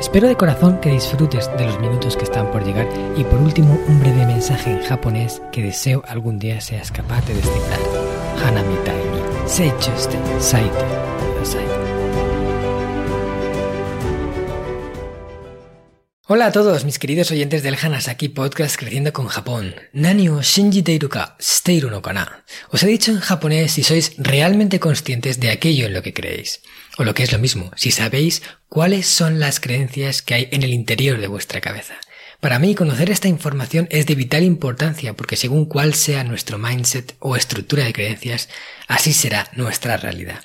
Espero de corazón que disfrutes de los minutos que están por llegar y por último un breve mensaje en japonés que deseo algún día seas capaz de descifrar. Hanami ni seichuste saite. Hola a todos mis queridos oyentes del Hanasaki Podcast Creciendo con Japón. Nani o shinjiteiru ka no kana. Os he dicho en japonés si sois realmente conscientes de aquello en lo que creéis. O lo que es lo mismo, si sabéis cuáles son las creencias que hay en el interior de vuestra cabeza. Para mí, conocer esta información es de vital importancia porque según cuál sea nuestro mindset o estructura de creencias, así será nuestra realidad.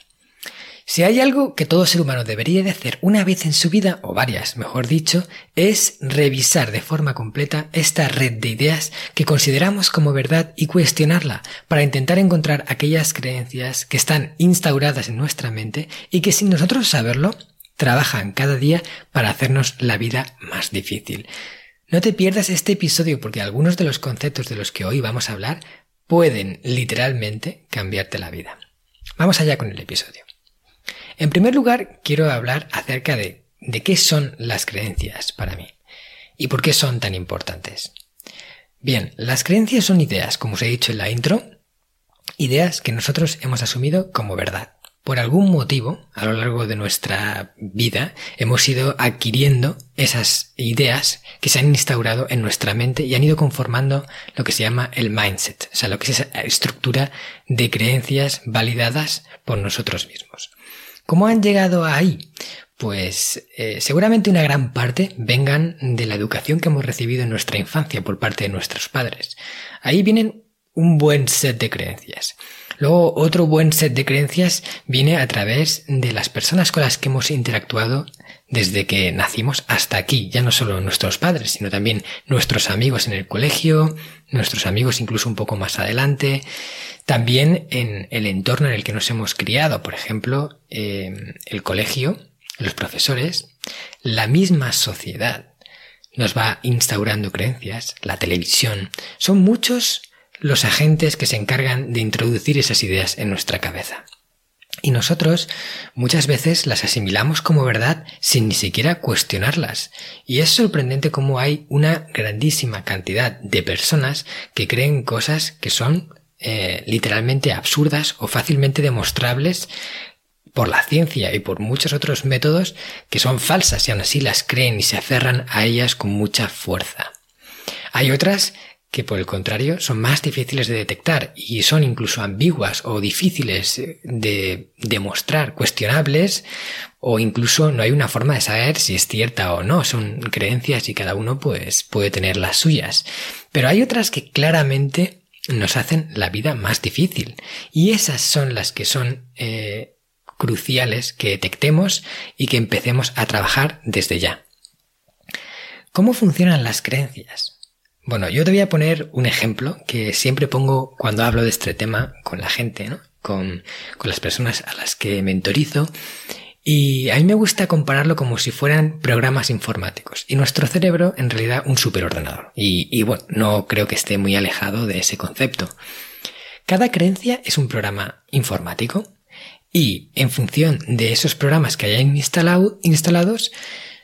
Si hay algo que todo ser humano debería de hacer una vez en su vida, o varias, mejor dicho, es revisar de forma completa esta red de ideas que consideramos como verdad y cuestionarla para intentar encontrar aquellas creencias que están instauradas en nuestra mente y que sin nosotros saberlo, trabajan cada día para hacernos la vida más difícil. No te pierdas este episodio porque algunos de los conceptos de los que hoy vamos a hablar pueden literalmente cambiarte la vida. Vamos allá con el episodio. En primer lugar, quiero hablar acerca de, qué son las creencias para mí y por qué son tan importantes. Bien, las creencias son ideas, como os he dicho en la intro, ideas que nosotros hemos asumido como verdad. Por algún motivo, a lo largo de nuestra vida, hemos ido adquiriendo esas ideas que se han instaurado en nuestra mente y han ido conformando lo que se llama el mindset, o sea, lo que es esa estructura de creencias validadas por nosotros mismos. ¿Cómo han llegado ahí? Pues eh, seguramente una gran parte vengan de la educación que hemos recibido en nuestra infancia por parte de nuestros padres. Ahí vienen un buen set de creencias. Luego otro buen set de creencias viene a través de las personas con las que hemos interactuado desde que nacimos hasta aquí, ya no solo nuestros padres, sino también nuestros amigos en el colegio, nuestros amigos incluso un poco más adelante, también en el entorno en el que nos hemos criado, por ejemplo, eh, el colegio, los profesores, la misma sociedad nos va instaurando creencias, la televisión, son muchos los agentes que se encargan de introducir esas ideas en nuestra cabeza. Y nosotros muchas veces las asimilamos como verdad sin ni siquiera cuestionarlas. Y es sorprendente cómo hay una grandísima cantidad de personas que creen cosas que son eh, literalmente absurdas o fácilmente demostrables por la ciencia y por muchos otros métodos que son falsas y aún así las creen y se aferran a ellas con mucha fuerza. Hay otras que por el contrario son más difíciles de detectar y son incluso ambiguas o difíciles de demostrar, cuestionables o incluso no hay una forma de saber si es cierta o no, son creencias y cada uno pues puede tener las suyas. Pero hay otras que claramente nos hacen la vida más difícil y esas son las que son eh, cruciales que detectemos y que empecemos a trabajar desde ya. ¿Cómo funcionan las creencias? Bueno, yo te voy a poner un ejemplo que siempre pongo cuando hablo de este tema con la gente, ¿no? Con, con las personas a las que mentorizo. Y a mí me gusta compararlo como si fueran programas informáticos y nuestro cerebro en realidad un superordenador. Y, y bueno, no creo que esté muy alejado de ese concepto. Cada creencia es un programa informático y en función de esos programas que hayan instalado, instalados,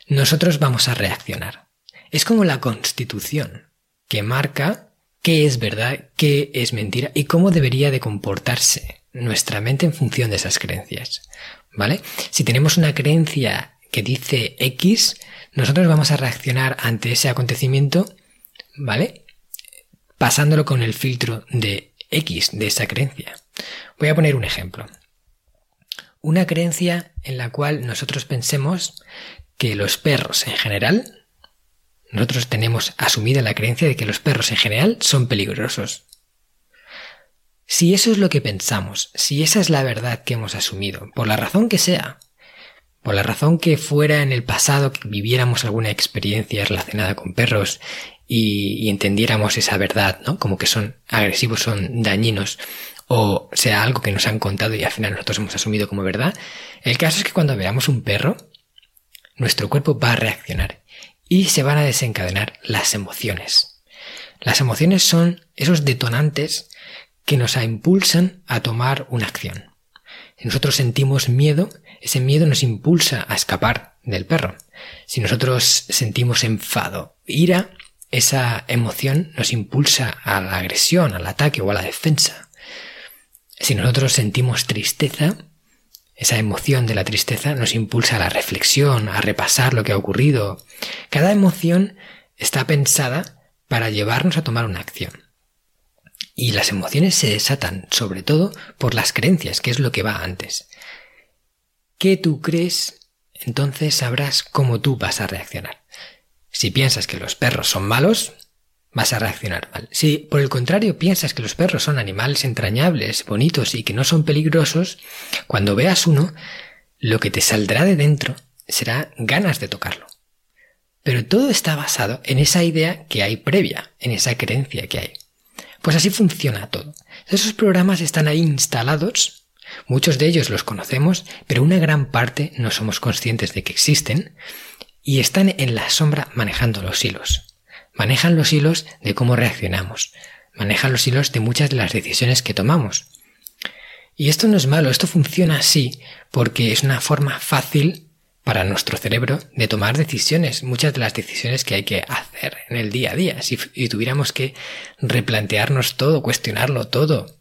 nosotros vamos a reaccionar. Es como la constitución que marca qué es verdad, qué es mentira y cómo debería de comportarse nuestra mente en función de esas creencias. ¿Vale? Si tenemos una creencia que dice X, nosotros vamos a reaccionar ante ese acontecimiento, ¿vale? Pasándolo con el filtro de X de esa creencia. Voy a poner un ejemplo. Una creencia en la cual nosotros pensemos que los perros en general nosotros tenemos asumida la creencia de que los perros en general son peligrosos. Si eso es lo que pensamos, si esa es la verdad que hemos asumido, por la razón que sea, por la razón que fuera en el pasado que viviéramos alguna experiencia relacionada con perros y, entendiéramos esa verdad, ¿no? Como que son agresivos, son dañinos, o sea algo que nos han contado y al final nosotros hemos asumido como verdad. El caso es que cuando veamos un perro, nuestro cuerpo va a reaccionar y se van a desencadenar las emociones. Las emociones son esos detonantes que nos impulsan a tomar una acción. Si nosotros sentimos miedo, ese miedo nos impulsa a escapar del perro. Si nosotros sentimos enfado, ira, esa emoción nos impulsa a la agresión, al ataque o a la defensa. Si nosotros sentimos tristeza, esa emoción de la tristeza nos impulsa a la reflexión, a repasar lo que ha ocurrido. Cada emoción está pensada para llevarnos a tomar una acción. Y las emociones se desatan sobre todo por las creencias, que es lo que va antes. ¿Qué tú crees? Entonces sabrás cómo tú vas a reaccionar. Si piensas que los perros son malos, vas a reaccionar mal. Si por el contrario piensas que los perros son animales entrañables, bonitos y que no son peligrosos, cuando veas uno, lo que te saldrá de dentro será ganas de tocarlo. Pero todo está basado en esa idea que hay previa, en esa creencia que hay. Pues así funciona todo. Esos programas están ahí instalados, muchos de ellos los conocemos, pero una gran parte no somos conscientes de que existen, y están en la sombra manejando los hilos. Manejan los hilos de cómo reaccionamos, manejan los hilos de muchas de las decisiones que tomamos. Y esto no es malo, esto funciona así porque es una forma fácil para nuestro cerebro de tomar decisiones, muchas de las decisiones que hay que hacer en el día a día. Si tuviéramos que replantearnos todo, cuestionarlo todo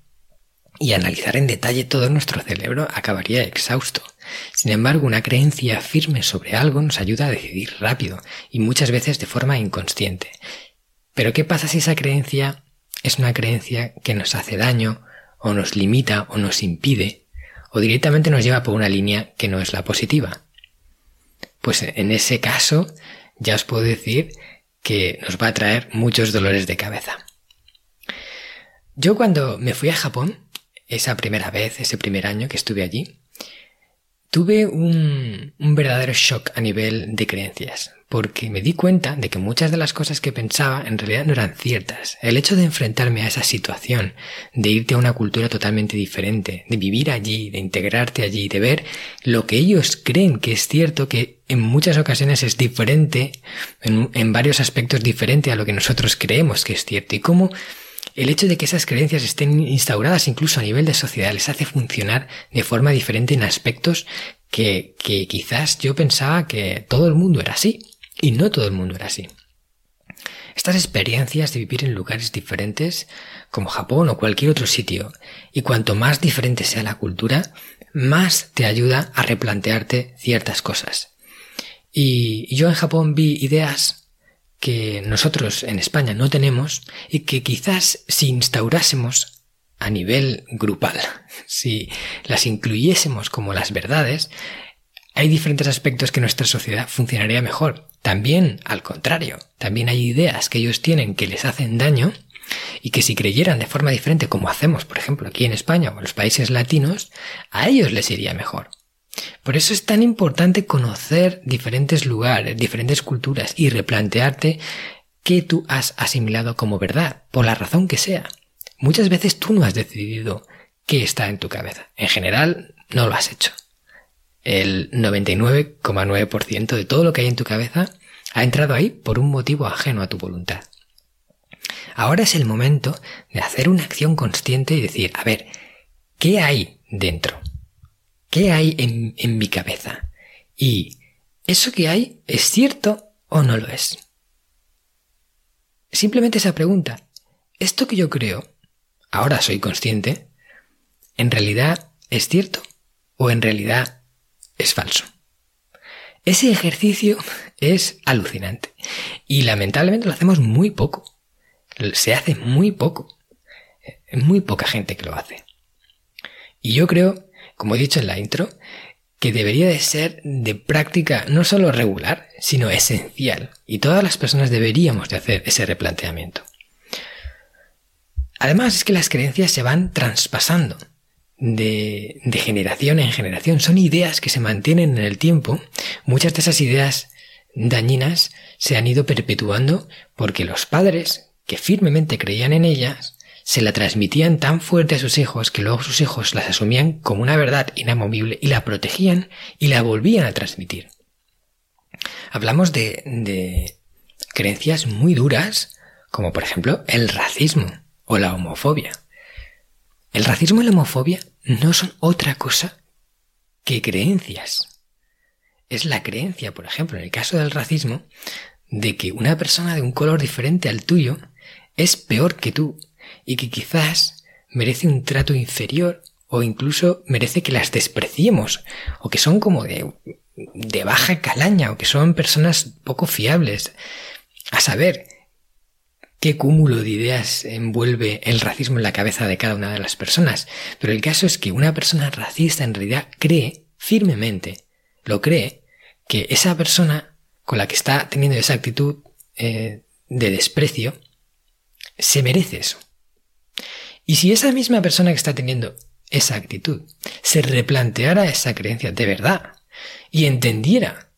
y analizar en detalle todo nuestro cerebro, acabaría exhausto. Sin embargo, una creencia firme sobre algo nos ayuda a decidir rápido y muchas veces de forma inconsciente. Pero ¿qué pasa si esa creencia es una creencia que nos hace daño o nos limita o nos impide o directamente nos lleva por una línea que no es la positiva? Pues en ese caso ya os puedo decir que nos va a traer muchos dolores de cabeza. Yo cuando me fui a Japón, esa primera vez, ese primer año que estuve allí, tuve un, verdadero shock a nivel de creencias, porque me di cuenta de que muchas de las cosas que pensaba en realidad no eran ciertas. El hecho de enfrentarme a esa situación, de irte a una cultura totalmente diferente, de vivir allí, de integrarte allí, de ver lo que ellos creen que es cierto, que en muchas ocasiones es diferente, en, en varios aspectos diferente a lo que nosotros creemos que es cierto, y cómo el hecho de que esas creencias estén instauradas incluso a nivel de sociedad les hace funcionar de forma diferente en aspectos que, quizás yo pensaba que todo el mundo era así. Y no todo el mundo era así. Estas experiencias de vivir en lugares diferentes, como Japón o cualquier otro sitio, y cuanto más diferente sea la cultura, más te ayuda a replantearte ciertas cosas. Y yo en Japón vi ideas que nosotros en España no tenemos y que quizás si instaurásemos a nivel grupal, si las incluyésemos como las verdades, hay diferentes aspectos que nuestra sociedad funcionaría mejor. También, al contrario, también hay ideas que ellos tienen que les hacen daño y que si creyeran de forma diferente como hacemos, por ejemplo, aquí en España o en los países latinos, a ellos les iría mejor. Por eso es tan importante conocer diferentes lugares, diferentes culturas y replantearte qué tú has asimilado como verdad, por la razón que sea. Muchas veces tú no has decidido qué está en tu cabeza. En general, no lo has hecho. El 99,9% de todo lo que hay en tu cabeza ha entrado ahí por un motivo ajeno a tu voluntad. Ahora es el momento de hacer una acción consciente y decir, a ver, ¿qué hay dentro? ¿Qué hay en, mi cabeza? Y ¿eso que hay es cierto o no lo es? Simplemente esa pregunta. ¿Esto que yo creo, ahora soy consciente, en realidad es cierto o en realidad es falso? Ese ejercicio es alucinante y lamentablemente lo hacemos muy poco. Se hace muy poco. Muy poca gente que lo hace. Y yo creo como he dicho en la intro, que debería de ser de práctica no solo regular, sino esencial, y todas las personas deberíamos de hacer ese replanteamiento. Además es que las creencias se van traspasando de, de, generación en generación, son ideas que se mantienen en el tiempo, muchas de esas ideas dañinas se han ido perpetuando porque los padres, que firmemente creían en ellas, se la transmitían tan fuerte a sus hijos que luego sus hijos las asumían como una verdad inamovible y la protegían y la volvían a transmitir. Hablamos de, de creencias muy duras, como por ejemplo el racismo o la homofobia. El racismo y la homofobia no son otra cosa que creencias. Es la creencia, por ejemplo, en el caso del racismo, de que una persona de un color diferente al tuyo es peor que tú y que quizás merece un trato inferior o incluso merece que las despreciemos o que son como de, baja calaña o que son personas poco fiables. A saber, qué cúmulo de ideas envuelve el racismo en la cabeza de cada una de las personas. Pero el caso es que una persona racista en realidad cree firmemente, lo cree, que esa persona con la que está teniendo esa actitud eh, de desprecio se merece eso. Y si esa misma persona que está teniendo esa actitud se replanteara esa creencia de verdad y entendiera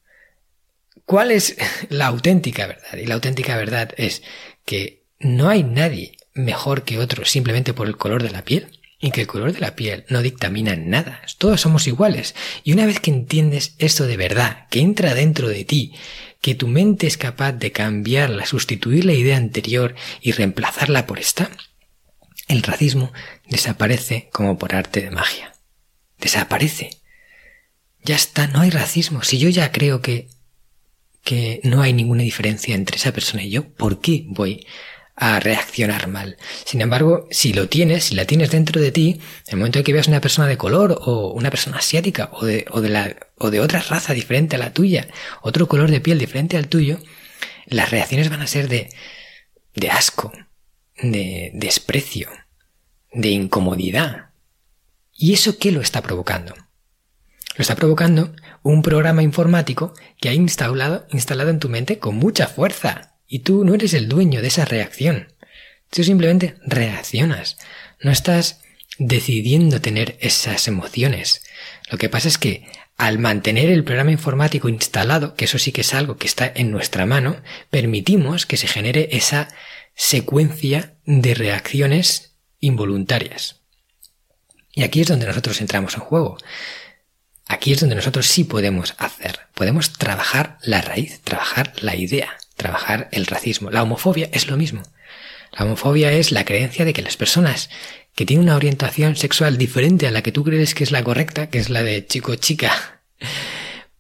cuál es la auténtica verdad, y la auténtica verdad es que no hay nadie mejor que otro simplemente por el color de la piel, y que el color de la piel no dictamina nada. Todos somos iguales. Y una vez que entiendes esto de verdad, que entra dentro de ti, que tu mente es capaz de cambiarla, sustituir la idea anterior y reemplazarla por esta, el racismo desaparece como por arte de magia. Desaparece. Ya está, no hay racismo. Si yo ya creo que que no hay ninguna diferencia entre esa persona y yo, ¿por qué voy a reaccionar mal. Sin embargo, si lo tienes, si la tienes dentro de ti, en el momento en que veas una persona de color o una persona asiática o de, o de, la, o de otra raza diferente a la tuya, otro color de piel diferente al tuyo, las reacciones van a ser de, de asco, de desprecio, de incomodidad. ¿Y eso qué lo está provocando? Lo está provocando un programa informático que ha instalado, instalado en tu mente con mucha fuerza y tú no eres el dueño de esa reacción. Tú simplemente reaccionas. No estás decidiendo tener esas emociones. Lo que pasa es que al mantener el programa informático instalado, que eso sí que es algo que está en nuestra mano, permitimos que se genere esa secuencia de reacciones involuntarias. Y aquí es donde nosotros entramos en juego. Aquí es donde nosotros sí podemos hacer, podemos trabajar la raíz, trabajar la idea trabajar el racismo. La homofobia es lo mismo. La homofobia es la creencia de que las personas que tienen una orientación sexual diferente a la que tú crees que es la correcta, que es la de chico-chica,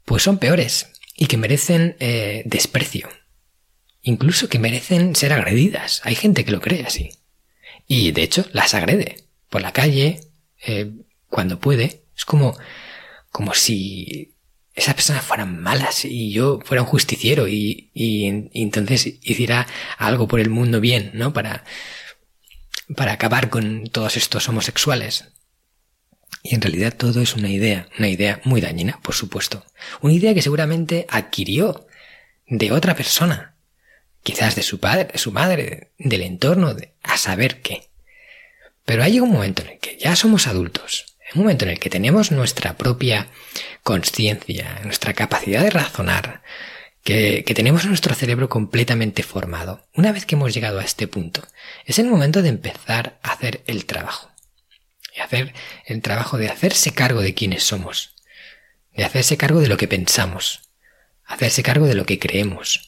pues son peores y que merecen eh, desprecio. Incluso que merecen ser agredidas. Hay gente que lo cree así. Y de hecho las agrede por la calle, eh, cuando puede. Es como, como si esas personas fueran malas y yo fuera un justiciero y, entonces hiciera algo por el mundo bien, ¿no? Para, para acabar con todos estos homosexuales. Y en realidad todo es una idea, una idea muy dañina, por supuesto. Una idea que seguramente adquirió de otra persona, quizás de su padre, de su madre, del entorno, a saber qué. Pero hay un momento en el que ya somos adultos, un momento en el que tenemos nuestra propia conciencia, nuestra capacidad de razonar, que, que, tenemos nuestro cerebro completamente formado, una vez que hemos llegado a este punto, es el momento de empezar a hacer el trabajo. Y hacer el trabajo de hacerse cargo de quiénes somos, de hacerse cargo de lo que pensamos, hacerse cargo de lo que creemos.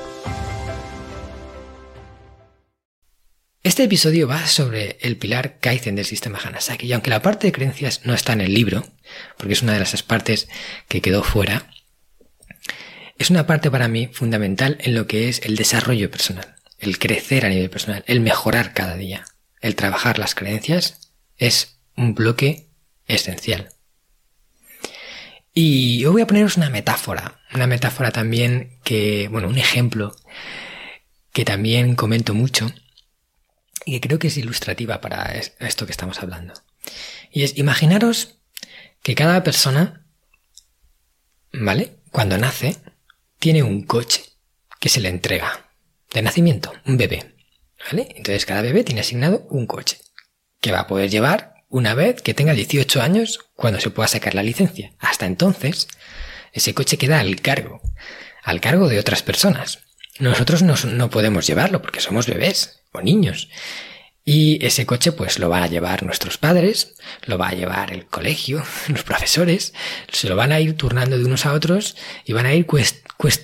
Este episodio va sobre el pilar Kaizen del sistema Hanasaki, y aunque la parte de creencias no está en el libro, porque es una de las partes que quedó fuera, es una parte para mí fundamental en lo que es el desarrollo personal, el crecer a nivel personal, el mejorar cada día, el trabajar las creencias es un bloque esencial. Y yo voy a poneros una metáfora, una metáfora también que, bueno, un ejemplo que también comento mucho y que creo que es ilustrativa para esto que estamos hablando. Y es, imaginaros que cada persona, ¿vale? Cuando nace, tiene un coche que se le entrega de nacimiento, un bebé, ¿vale? Entonces cada bebé tiene asignado un coche que va a poder llevar una vez que tenga 18 años cuando se pueda sacar la licencia. Hasta entonces, ese coche queda al cargo, al cargo de otras personas. Nosotros no, no podemos llevarlo porque somos bebés o niños. Y ese coche pues lo van a llevar nuestros padres, lo va a llevar el colegio, los profesores, se lo van a ir turnando de unos a otros y van a ir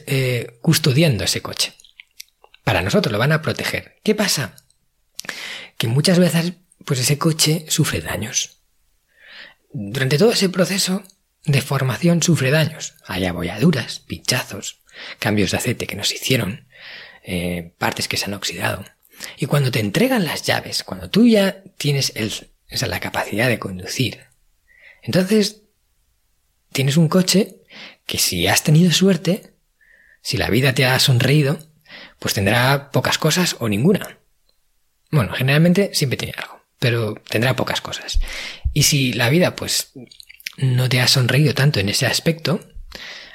eh, custodiando ese coche. Para nosotros lo van a proteger. ¿Qué pasa? Que muchas veces pues ese coche sufre daños. Durante todo ese proceso de formación sufre daños. Hay abolladuras, pinchazos, cambios de aceite que nos hicieron, eh, partes que se han oxidado. Y cuando te entregan las llaves, cuando tú ya tienes el, la capacidad de conducir, entonces tienes un coche que si has tenido suerte, si la vida te ha sonreído, pues tendrá pocas cosas o ninguna. Bueno, generalmente siempre tiene algo, pero tendrá pocas cosas. Y si la vida pues no te ha sonreído tanto en ese aspecto,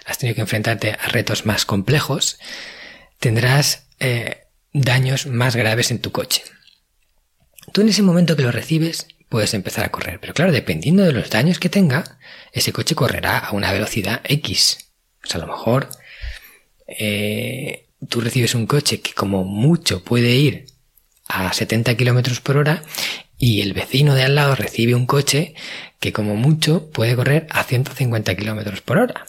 has tenido que enfrentarte a retos más complejos, tendrás eh, daños más graves en tu coche. Tú en ese momento que lo recibes puedes empezar a correr, pero claro, dependiendo de los daños que tenga, ese coche correrá a una velocidad X. O sea, a lo mejor eh, tú recibes un coche que como mucho puede ir a 70 kilómetros por hora y el vecino de al lado recibe un coche que como mucho puede correr a 150 kilómetros por hora.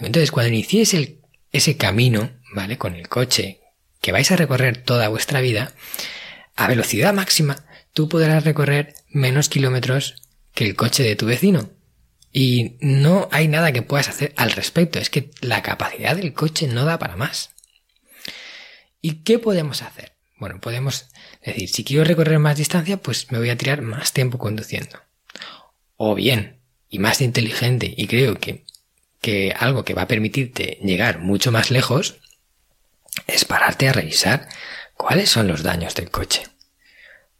Entonces, cuando iniciéis el, ese camino, ¿vale? Con el coche que vais a recorrer toda vuestra vida, a velocidad máxima, tú podrás recorrer menos kilómetros que el coche de tu vecino. Y no hay nada que puedas hacer al respecto. Es que la capacidad del coche no da para más. ¿Y qué podemos hacer? Bueno, podemos decir, si quiero recorrer más distancia, pues me voy a tirar más tiempo conduciendo. O bien, y más inteligente, y creo que, que algo que va a permitirte llegar mucho más lejos, es pararte a revisar cuáles son los daños del coche.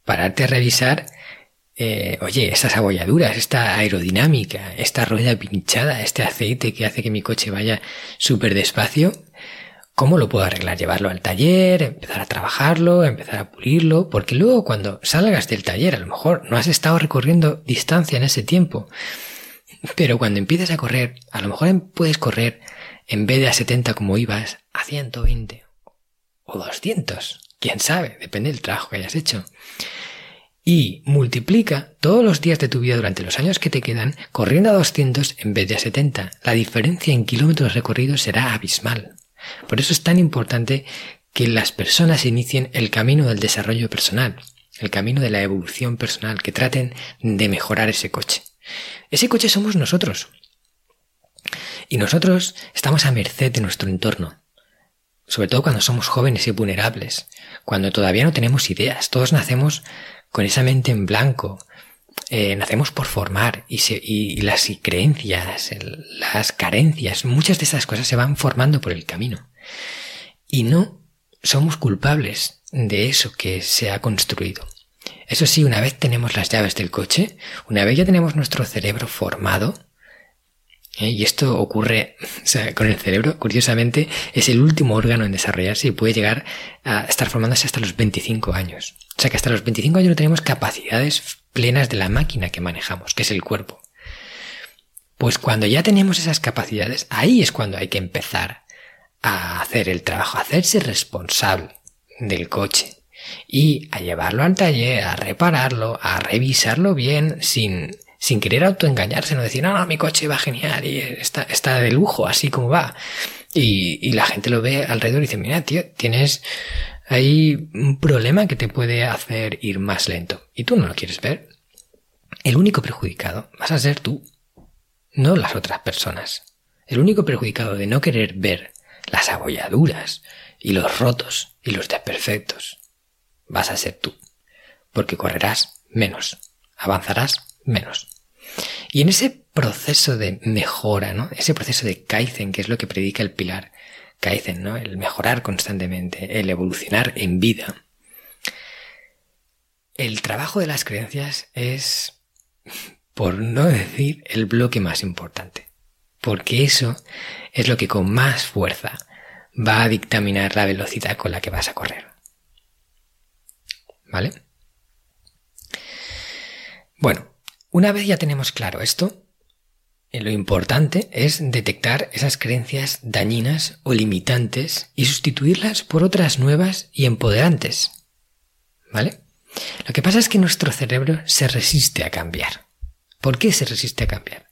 Pararte a revisar, eh, oye, estas abolladuras, esta aerodinámica, esta rueda pinchada, este aceite que hace que mi coche vaya súper despacio, ¿cómo lo puedo arreglar? Llevarlo al taller, empezar a trabajarlo, empezar a pulirlo, porque luego cuando salgas del taller, a lo mejor no has estado recorriendo distancia en ese tiempo, pero cuando empieces a correr, a lo mejor puedes correr en vez de a 70 como ibas, a 120 o 200. Quién sabe, depende del trabajo que hayas hecho. Y multiplica todos los días de tu vida durante los años que te quedan corriendo a 200 en vez de a 70. La diferencia en kilómetros recorridos será abismal. Por eso es tan importante que las personas inicien el camino del desarrollo personal, el camino de la evolución personal, que traten de mejorar ese coche. Ese coche somos nosotros. Y nosotros estamos a merced de nuestro entorno. Sobre todo cuando somos jóvenes y vulnerables, cuando todavía no tenemos ideas, todos nacemos con esa mente en blanco, eh, nacemos por formar y, y, las creencias, las carencias, muchas de esas cosas se van formando por el camino. Y no somos culpables de eso que se ha construido. Eso sí, una vez tenemos las llaves del coche, una vez ya tenemos nuestro cerebro formado, ¿eh? Y esto ocurre con el cerebro, curiosamente, es el último órgano en desarrollarse y puede llegar a estar formándose hasta los 25 años. O sea que hasta los 25 años no tenemos capacidades plenas de la máquina que manejamos, que es el cuerpo. Pues cuando ya tenemos esas capacidades, ahí es cuando hay que empezar a hacer el trabajo, a hacerse responsable del coche y a llevarlo al taller, a repararlo, a revisarlo bien sin sin querer autoengañarse, no decir, no, no, mi coche va genial y está, está de lujo, así como va. Y, y la gente lo ve alrededor y dice, mira, tío, tienes ahí un problema que te puede hacer ir más lento. Y tú no lo quieres ver. El único perjudicado vas a ser tú, no las otras personas. El único perjudicado de no querer ver las abolladuras y los rotos y los desperfectos. Vas a ser tú, porque correrás menos, avanzarás menos. Y en ese proceso de mejora, ¿no? Ese proceso de Kaizen, que es lo que predica el pilar Kaizen, ¿no? El mejorar constantemente, el evolucionar en vida. El trabajo de las creencias es, por no decir, el bloque más importante. Porque eso es lo que con más fuerza va a dictaminar la velocidad con la que vas a correr. ¿Vale? Bueno, una vez ya tenemos claro esto, eh, lo importante es detectar esas creencias dañinas o limitantes y sustituirlas por otras nuevas y empoderantes. ¿Vale? Lo que pasa es que nuestro cerebro se resiste a cambiar. ¿Por qué se resiste a cambiar?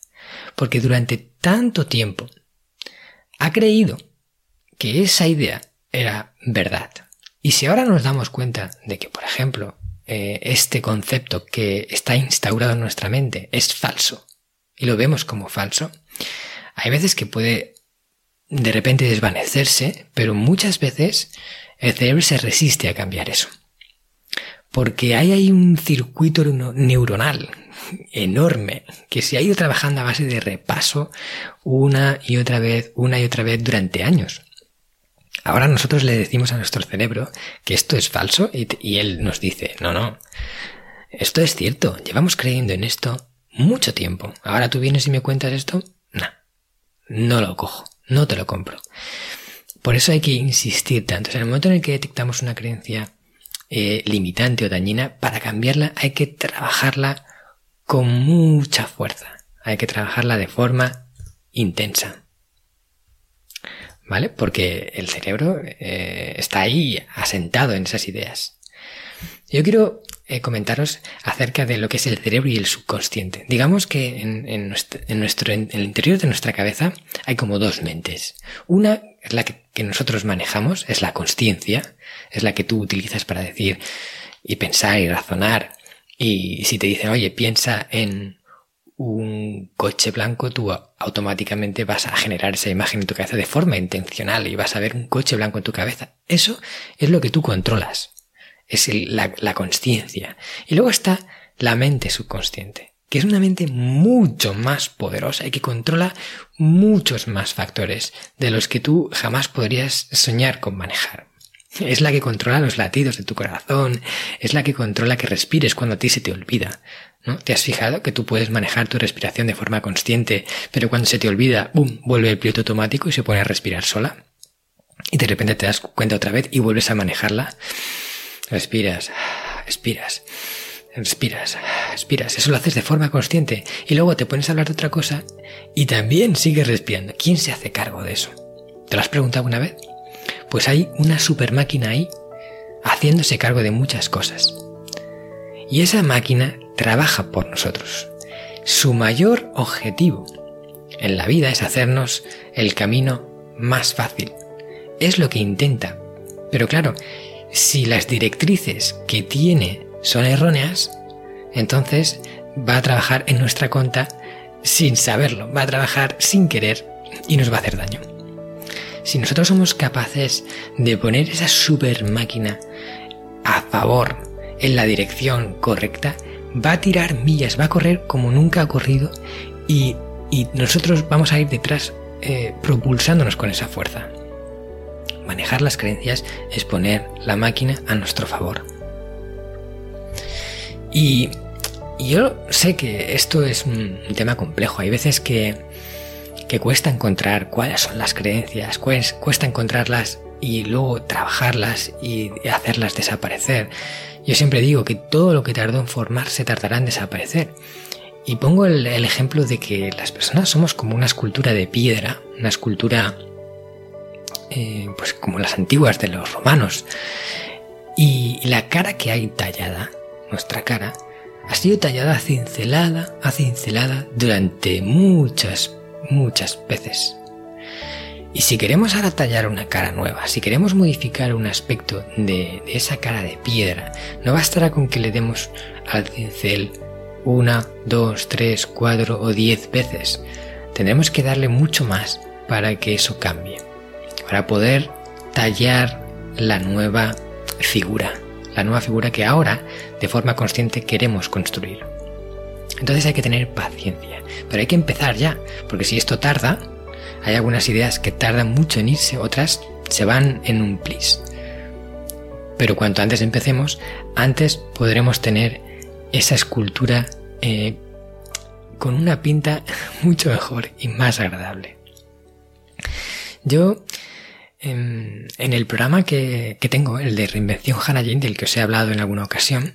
Porque durante tanto tiempo ha creído que esa idea era verdad. Y si ahora nos damos cuenta de que, por ejemplo, eh, este concepto que está instaurado en nuestra mente es falso y lo vemos como falso, hay veces que puede de repente desvanecerse, pero muchas veces el cerebro se resiste a cambiar eso. Porque hay ahí un circuito neuronal enorme que se ha ido trabajando a base de repaso una y otra vez, una y otra vez durante años. Ahora nosotros le decimos a nuestro cerebro que esto es falso y, él nos dice, no, no, esto es cierto, llevamos creyendo en esto mucho tiempo. Ahora tú vienes y me cuentas esto, no, no lo cojo, no te lo compro. Por eso hay que insistir tanto. en el momento en el que detectamos una creencia eh, limitante o dañina, para cambiarla hay que trabajarla con mucha fuerza. Hay que trabajarla de forma intensa. ¿Vale? Porque el cerebro eh, está ahí asentado en esas ideas. Yo quiero eh, comentaros acerca de lo que es el cerebro y el subconsciente. Digamos que en, nuestro, en, el interior de nuestra cabeza hay como dos mentes. Una es la que, que nosotros manejamos, es la consciencia, es la que tú utilizas para decir y pensar y razonar. Y si te dicen, oye, piensa en un coche blanco, tú automáticamente vas a generar esa imagen en tu cabeza de forma intencional y vas a ver un coche blanco en tu cabeza. Eso es lo que tú controlas. Es la, la conciencia. Y luego está la mente subconsciente, que es una mente mucho más poderosa y que controla muchos más factores de los que tú jamás podrías soñar con manejar. Es la que controla los latidos de tu corazón, es la que controla que respires cuando a ti se te olvida. ¿No? ¿Te has fijado que tú puedes manejar tu respiración de forma consciente, pero cuando se te olvida, ¡bum!, vuelve el piloto automático y se pone a respirar sola? Y de repente te das cuenta otra vez y vuelves a manejarla. Respiras, respiras, respiras, respiras. Eso lo haces de forma consciente. Y luego te pones a hablar de otra cosa y también sigues respirando. ¿Quién se hace cargo de eso? ¿Te lo has preguntado una vez? Pues hay una super máquina ahí haciéndose cargo de muchas cosas. Y esa máquina trabaja por nosotros. Su mayor objetivo en la vida es hacernos el camino más fácil. Es lo que intenta. Pero claro, si las directrices que tiene son erróneas, entonces va a trabajar en nuestra conta sin saberlo, va a trabajar sin querer y nos va a hacer daño. Si nosotros somos capaces de poner esa super máquina a favor en la dirección correcta, va a tirar millas, va a correr como nunca ha corrido y, nosotros vamos a ir detrás eh, propulsándonos con esa fuerza. Manejar las creencias es poner la máquina a nuestro favor. Y, yo sé que esto es un, tema complejo. Hay veces que, que cuesta encontrar cuáles son las creencias, cuesta encontrarlas y luego trabajarlas y hacerlas desaparecer. Yo siempre digo que todo lo que tardó en formarse tardará en desaparecer. Y pongo el, ejemplo de que las personas somos como una escultura de piedra, una escultura eh, pues como las antiguas de los romanos. Y la cara que hay tallada, nuestra cara, ha sido tallada cincelada a cincelada durante muchas, muchas veces. Y si queremos ahora tallar una cara nueva, si queremos modificar un aspecto de, esa cara de piedra, no bastará con que le demos al cincel una, dos, tres, cuatro o diez veces. Tendremos que darle mucho más para que eso cambie. para poder tallar la nueva figura, la nueva figura que ahora de forma consciente queremos construir. Entonces hay que tener paciencia, pero hay que empezar ya, porque si esto tarda, hay algunas ideas que tardan mucho en irse, otras se van en un plis. Pero cuanto antes empecemos, antes podremos tener esa escultura eh, con una pinta mucho mejor y más agradable. Yo, en, el programa que, tengo, el de Reinvención Hanajin, del que os he hablado en alguna ocasión,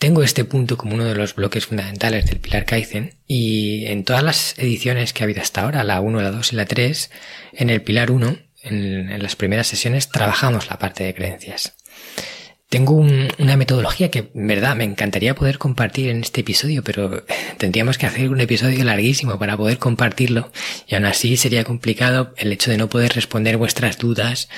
tengo este punto como uno de los bloques fundamentales del Pilar Kaizen y en todas las ediciones que ha habido hasta ahora, la 1, la 2 y la 3, en el Pilar 1, en las primeras sesiones, trabajamos la parte de creencias. Tengo una metodología que, en verdad, me encantaría poder compartir en este episodio, pero tendríamos que hacer un episodio larguísimo para poder compartirlo y aún así sería complicado el hecho de no poder responder vuestras dudas.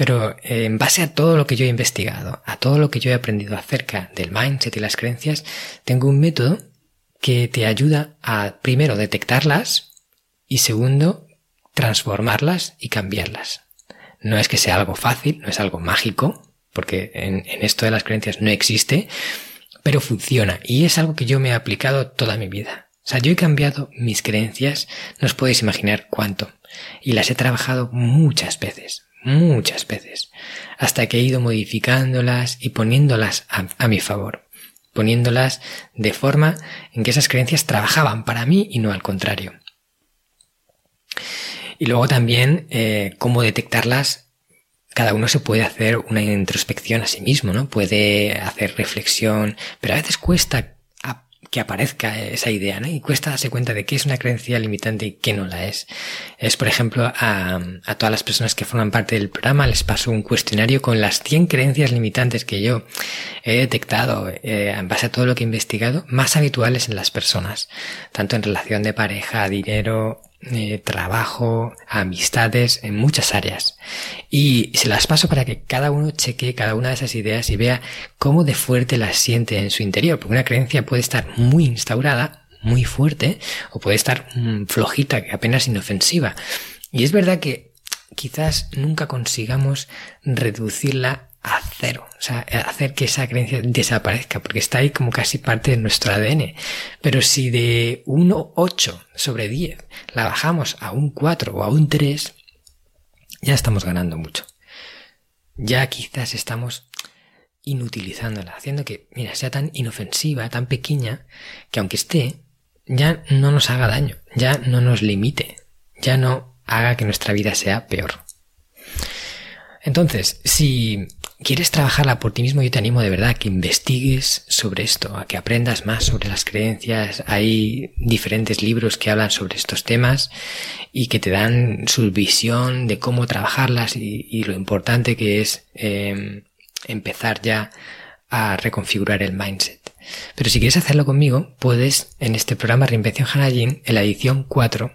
Pero eh, en base a todo lo que yo he investigado, a todo lo que yo he aprendido acerca del mindset y las creencias, tengo un método que te ayuda a, primero, detectarlas y segundo, transformarlas y cambiarlas. No es que sea algo fácil, no es algo mágico, porque en, esto de las creencias no existe, pero funciona y es algo que yo me he aplicado toda mi vida. O sea, yo he cambiado mis creencias, no os podéis imaginar cuánto, y las he trabajado muchas veces, muchas veces, hasta que he ido modificándolas y poniéndolas a, mi favor, poniéndolas de forma en que esas creencias trabajaban para mí y no al contrario. Y luego también eh, cómo detectarlas cada uno se puede hacer una introspección a sí mismo, ¿no? Puede hacer reflexión, pero a veces cuesta que aparezca esa idea, ¿no? Y cuesta darse cuenta de qué es una creencia limitante y qué no la es. Es, por ejemplo, a, todas las personas que forman parte del programa les paso un cuestionario con las 100 creencias limitantes que yo he detectado eh, en base a todo lo que he investigado, más habituales en las personas, tanto en relación de pareja, dinero, eh, trabajo, amistades, en muchas áreas. Y se las paso para que cada uno cheque cada una de esas ideas y vea cómo de fuerte las siente en su interior, porque una creencia puede estar muy instaurada, muy fuerte, o puede estar mm, flojita, que apenas inofensiva. Y es verdad que quizás nunca consigamos reducirla a cero, o sea, hacer que esa creencia desaparezca, porque está ahí como casi parte de nuestro ADN. Pero si de 1,8 sobre 10 la bajamos a un 4 o a un 3, ya estamos ganando mucho. Ya quizás estamos inutilizándola, haciendo que, mira, sea tan inofensiva, tan pequeña, que aunque esté, ya no nos haga daño, ya no nos limite, ya no haga que nuestra vida sea peor. Entonces, si quieres trabajarla por ti mismo, yo te animo de verdad a que investigues sobre esto, a que aprendas más sobre las creencias. Hay diferentes libros que hablan sobre estos temas y que te dan su visión de cómo trabajarlas y, lo importante que es em, empezar ya a reconfigurar el mindset. Pero si quieres hacerlo conmigo, puedes en este programa Reinvención Hanajin, en la edición 4,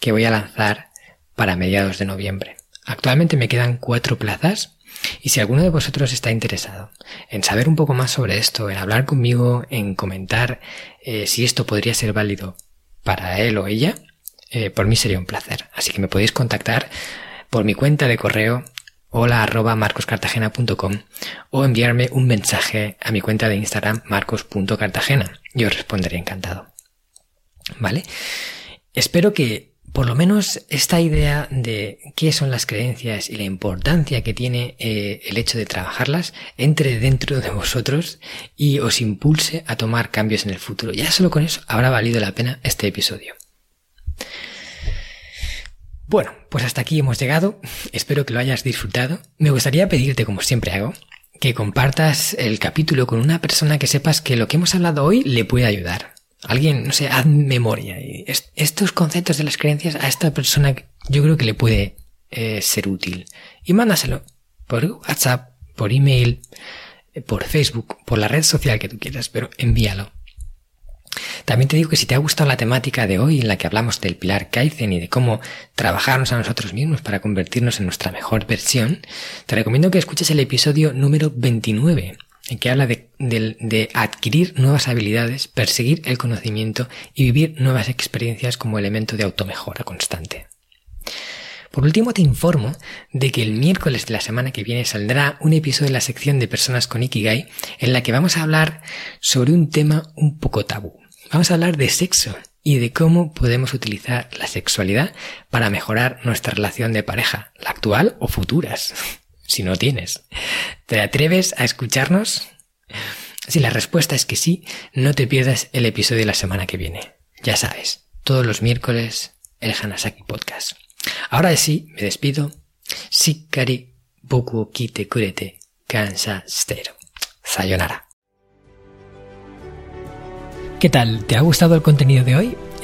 que voy a lanzar para mediados de noviembre. Actualmente me quedan cuatro plazas y si alguno de vosotros está interesado en saber un poco más sobre esto, en hablar conmigo, en comentar eh, si esto podría ser válido para él o ella, eh, por mí sería un placer. Así que me podéis contactar por mi cuenta de correo hola arroba marcoscartagena.com o enviarme un mensaje a mi cuenta de Instagram marcos.cartagena. Yo responderé encantado. ¿Vale? Espero que por lo menos esta idea de qué son las creencias y la importancia que tiene eh, el hecho de trabajarlas entre dentro de vosotros y os impulse a tomar cambios en el futuro. Ya solo con eso habrá valido la pena este episodio. Bueno, pues hasta aquí hemos llegado. Espero que lo hayas disfrutado. Me gustaría pedirte, como siempre hago, que compartas el capítulo con una persona que sepas que lo que hemos hablado hoy le puede ayudar. Alguien, no sé, haz memoria. Estos conceptos de las creencias a esta persona yo creo que le puede eh, ser útil. Y mándaselo por WhatsApp, por email, eh, por Facebook, por la red social que tú quieras, pero envíalo. También te digo que si te ha gustado la temática de hoy en la que hablamos del pilar Kaizen y de cómo trabajarnos a nosotros mismos para convertirnos en nuestra mejor versión, te recomiendo que escuches el episodio número 29 en que habla de, adquirir nuevas habilidades, perseguir el conocimiento y vivir nuevas experiencias como elemento de automejora constante. Por último, te informo de que el miércoles de la semana que viene saldrá un episodio de la sección de personas con Ikigai en la que vamos a hablar sobre un tema un poco tabú. Vamos a hablar de sexo y de cómo podemos utilizar la sexualidad para mejorar nuestra relación de pareja, la actual o futuras, si no tienes. ¿Te atreves a escucharnos? Si la respuesta es que sí, no te pierdas el episodio de la semana que viene. Ya sabes, todos los miércoles el Hanasaki Podcast. Ahora sí, me despido. Boku kite kurete. Sayonara. ¿Qué tal? ¿Te ha gustado el contenido de hoy?